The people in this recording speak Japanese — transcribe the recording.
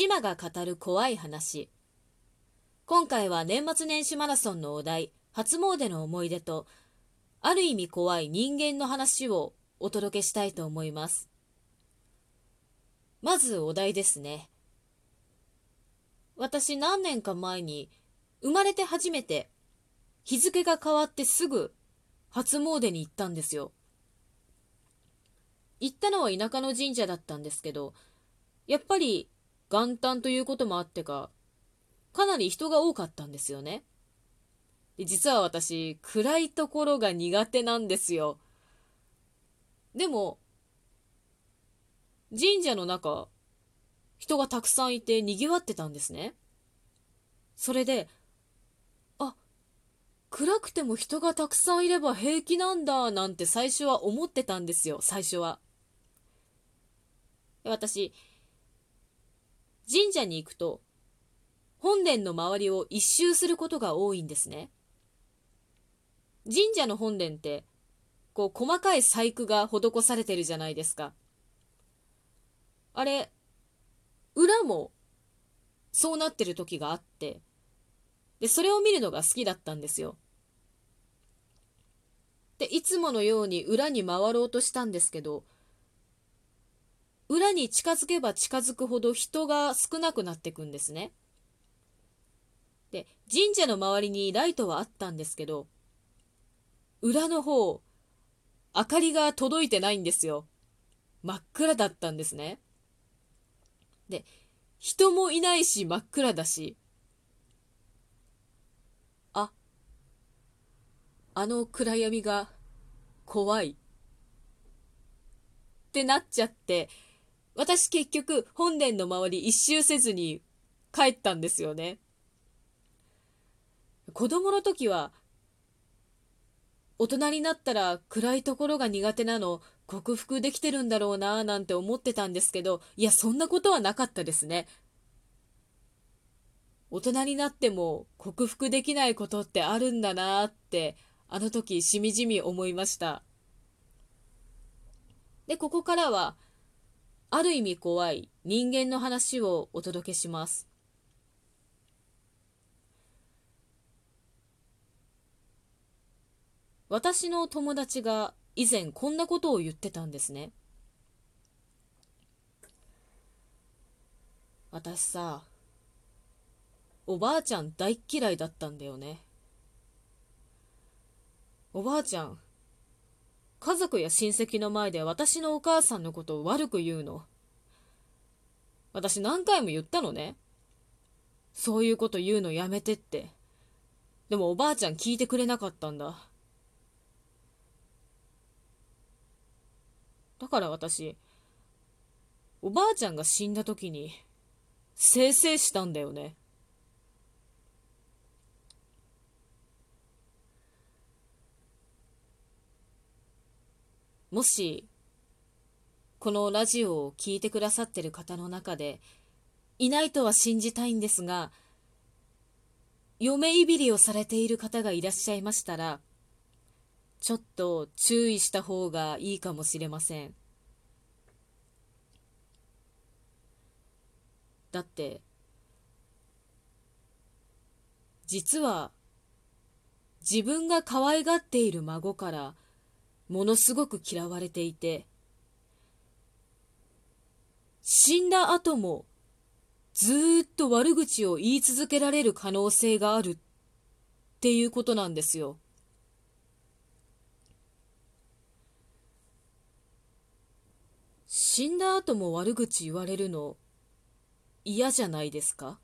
島が語る怖い話。今回は年末年始マラソンのお題初詣の思い出とある意味怖い人間の話をお届けしたいと思います。まずお題ですね。私何年か前に生まれて初めて日付が変わってすぐ初詣に行ったんですよ。行ったのは田舎の神社だったんですけどやっぱり元旦ということもあってか、かなり人が多かったんですよね。で実は私、暗いところが苦手なんですよ。でも、神社の中、人がたくさんいて賑わってたんですね。それで、あ、暗くても人がたくさんいれば平気なんだなんて最初は思ってたんですよ、最初は。私、神社に行くと、本殿の周りを一周することが多いんですね。神社の本殿って、こう細かい細工が施されてるじゃないですか。あれ、裏もそうなってる時があって、で、それを見るのが好きだったんですよ。で、いつものように裏に回ろうとしたんですけど、裏に近づけば近づくほど人が少なくなっていくんですね。で、神社の周りにライトはあったんですけど、裏の方、明かりが届いてないんですよ。真っ暗だったんですね。で、人もいないし真っ暗だし、あ、あの暗闇が怖いってなっちゃって、私結局本殿の周り一周せずに帰ったんですよね。子供の時は大人になったら暗いところが苦手なの克服できてるんだろうななんて思ってたんですけどいやそんなことはなかったですね。大人になっても克服できないことってあるんだなってあの時しみじみ思いました。でここからはある意味怖い人間の話をお届けします。私の友達が以前こんなことを言ってたんですね。私さ、おばあちゃん大嫌いだったんだよね。おばあちゃん、家族や親戚の前で私のお母さんのことを悪く言うの？私何回も言ったのね。そういうこと言うのやめてって。でもおばあちゃん聞いてくれなかったんだ。だから私、おばあちゃんが死んだ時に、せいせいしたんだよね。もし、このラジオを聴いてくださってる方の中で、いないとは信じたいんですが、嫁いびりをされている方がいらっしゃいましたら、ちょっと注意した方がいいかもしれません。だって、実は、自分が可愛がっている孫から、ものすごく嫌われていて、死んだ後もずっと悪口を言い続けられる可能性があるっていうことなんですよ。死んだ後も悪口言われるの嫌じゃないですか？